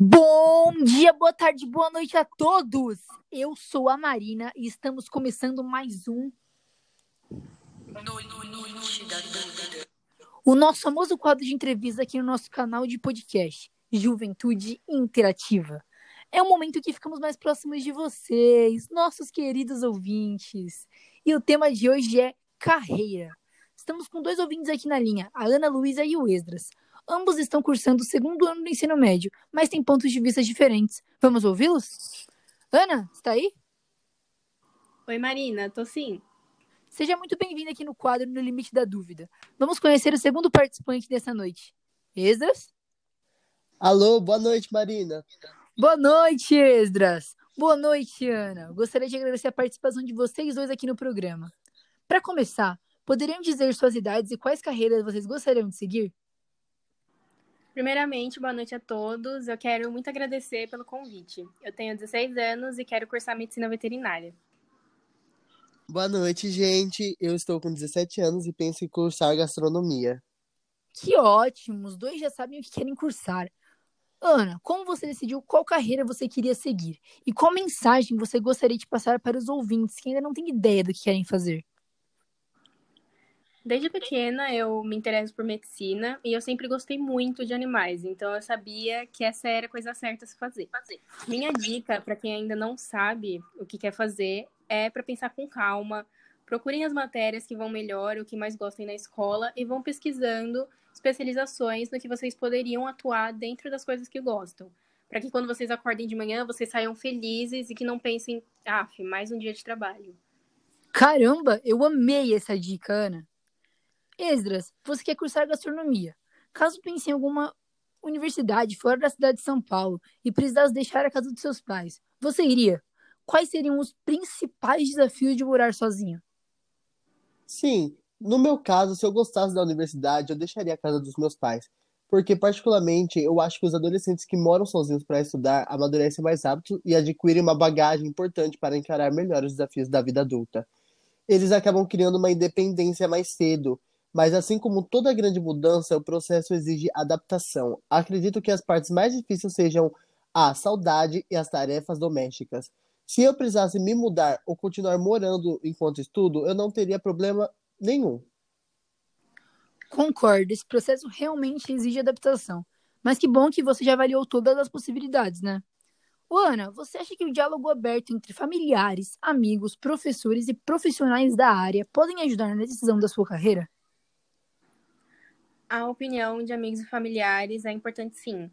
Bom dia, boa tarde, boa noite a todos. Eu sou a Marina e estamos começando mais um. O nosso famoso quadro de entrevista aqui no nosso canal de podcast, Juventude Interativa. É um momento que ficamos mais próximos de vocês, nossos queridos ouvintes. E o tema de hoje é carreira. Estamos com dois ouvintes aqui na linha, a Ana Luísa e o Esdras. Ambos estão cursando o segundo ano do ensino médio, mas têm pontos de vista diferentes. Vamos ouvi-los? Ana, está aí? Oi, Marina, tô sim. Seja muito bem-vinda aqui no quadro No Limite da Dúvida. Vamos conhecer o segundo participante dessa noite. Esdras? Alô, boa noite, Marina. Boa noite, Esdras. Boa noite, Ana. Gostaria de agradecer a participação de vocês dois aqui no programa. Para começar, poderiam dizer suas idades e quais carreiras vocês gostariam de seguir? Primeiramente, boa noite a todos. Eu quero muito agradecer pelo convite. Eu tenho 16 anos e quero cursar medicina veterinária. Boa noite, gente. Eu estou com 17 anos e penso em cursar gastronomia. Que ótimo! Os dois já sabem o que querem cursar. Ana, como você decidiu qual carreira você queria seguir? E qual mensagem você gostaria de passar para os ouvintes que ainda não têm ideia do que querem fazer? Desde pequena eu me interesso por medicina e eu sempre gostei muito de animais, então eu sabia que essa era a coisa certa a se fazer. Minha dica para quem ainda não sabe o que quer fazer é para pensar com calma, procurem as matérias que vão melhor, o que mais gostem na escola e vão pesquisando especializações no que vocês poderiam atuar dentro das coisas que gostam. Para que quando vocês acordem de manhã, vocês saiam felizes e que não pensem, ah, mais um dia de trabalho. Caramba, eu amei essa dica, Ana. Esdras, você quer cursar gastronomia. Caso pense em alguma universidade fora da cidade de São Paulo e precisasse deixar a casa dos seus pais, você iria? Quais seriam os principais desafios de morar sozinho? Sim, no meu caso, se eu gostasse da universidade, eu deixaria a casa dos meus pais. Porque, particularmente, eu acho que os adolescentes que moram sozinhos para estudar amadurecem mais rápido e adquirem uma bagagem importante para encarar melhor os desafios da vida adulta. Eles acabam criando uma independência mais cedo mas assim como toda grande mudança, o processo exige adaptação. Acredito que as partes mais difíceis sejam a saudade e as tarefas domésticas. Se eu precisasse me mudar ou continuar morando enquanto estudo, eu não teria problema nenhum. Concordo, esse processo realmente exige adaptação. Mas que bom que você já avaliou todas as possibilidades, né? Ô, Ana, você acha que o diálogo aberto entre familiares, amigos, professores e profissionais da área podem ajudar na decisão da sua carreira? a opinião de amigos e familiares é importante sim,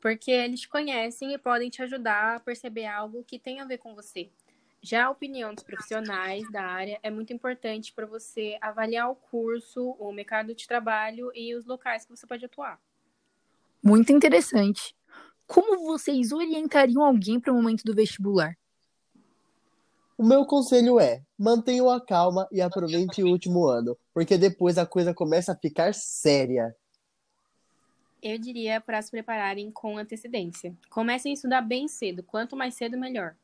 porque eles te conhecem e podem te ajudar a perceber algo que tem a ver com você. Já a opinião dos profissionais da área é muito importante para você avaliar o curso, o mercado de trabalho e os locais que você pode atuar. Muito interessante. Como vocês orientariam alguém para o momento do vestibular? O meu conselho é: mantenham a calma e aproveite o último ano, porque depois a coisa começa a ficar séria. Eu diria para se prepararem com antecedência. Comecem a estudar bem cedo, quanto mais cedo, melhor.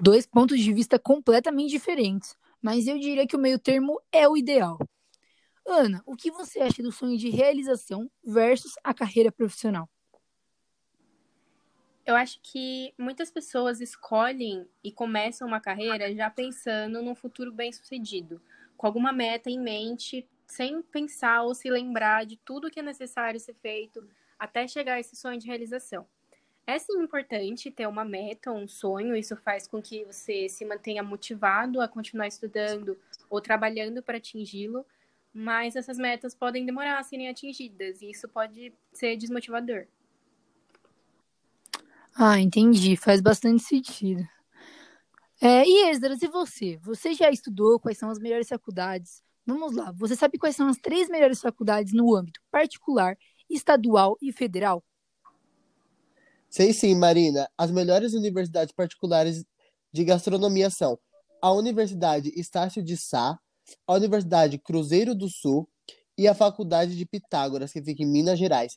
Dois pontos de vista completamente diferentes, mas eu diria que o meio termo é o ideal. Ana, o que você acha do sonho de realização versus a carreira profissional? Eu acho que muitas pessoas escolhem e começam uma carreira já pensando num futuro bem-sucedido, com alguma meta em mente, sem pensar ou se lembrar de tudo que é necessário ser feito até chegar a esse sonho de realização. É sim importante ter uma meta, um sonho, isso faz com que você se mantenha motivado a continuar estudando ou trabalhando para atingi-lo, mas essas metas podem demorar a serem atingidas e isso pode ser desmotivador. Ah, entendi. Faz bastante sentido. É, e Esdras, e você? Você já estudou quais são as melhores faculdades? Vamos lá, você sabe quais são as três melhores faculdades no âmbito particular, estadual e federal? Sei sim, Marina. As melhores universidades particulares de gastronomia são a Universidade Estácio de Sá, a Universidade Cruzeiro do Sul e a Faculdade de Pitágoras, que fica em Minas Gerais.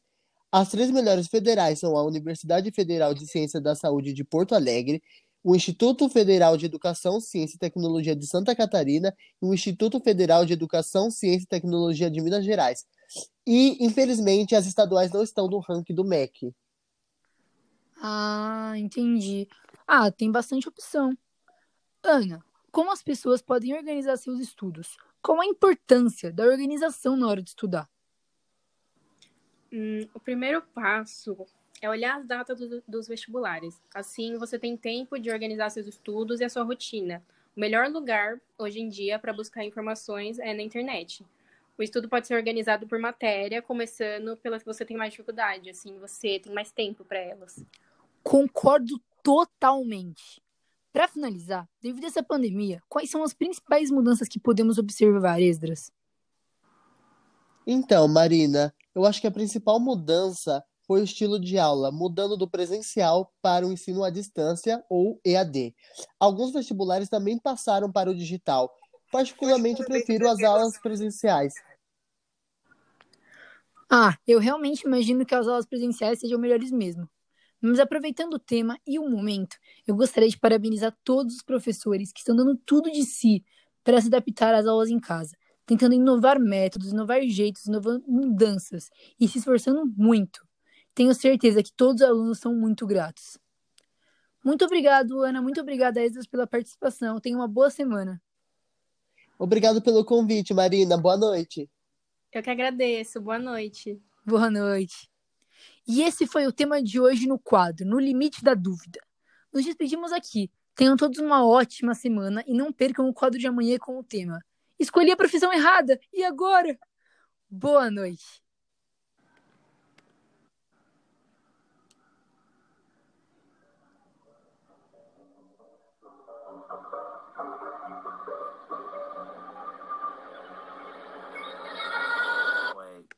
As três melhores federais são a Universidade Federal de Ciência da Saúde de Porto Alegre, o Instituto Federal de Educação, Ciência e Tecnologia de Santa Catarina e o Instituto Federal de Educação, Ciência e Tecnologia de Minas Gerais. E, infelizmente, as estaduais não estão no ranking do MEC. Ah, entendi. Ah, tem bastante opção. Ana, como as pessoas podem organizar seus estudos? Qual a importância da organização na hora de estudar? Hum, o primeiro passo é olhar as datas do, dos vestibulares. Assim, você tem tempo de organizar seus estudos e a sua rotina. O melhor lugar, hoje em dia, para buscar informações é na internet. O estudo pode ser organizado por matéria, começando pelas que você tem mais dificuldade. Assim, você tem mais tempo para elas. Concordo totalmente. Para finalizar, devido a essa pandemia, quais são as principais mudanças que podemos observar, Esdras? Então, Marina, eu acho que a principal mudança foi o estilo de aula, mudando do presencial para o ensino à distância ou EAD. Alguns vestibulares também passaram para o digital. Particularmente, eu prefiro as aulas presenciais. Ah, eu realmente imagino que as aulas presenciais sejam melhores mesmo. Mas aproveitando o tema e o momento, eu gostaria de parabenizar todos os professores que estão dando tudo de si para se adaptar às aulas em casa, tentando inovar métodos, inovar jeitos, inovar mudanças e se esforçando muito. Tenho certeza que todos os alunos são muito gratos. Muito obrigado, Ana. Muito obrigada, Esdras, pela participação. Tenha uma boa semana. Obrigado pelo convite, Marina. Boa noite. Eu que agradeço. Boa noite. Boa noite. E esse foi o tema de hoje no quadro No Limite da Dúvida. Nos despedimos aqui. Tenham todos uma ótima semana e não percam o quadro de amanhã com o tema Escolhi a profissão errada. E agora? Boa noite.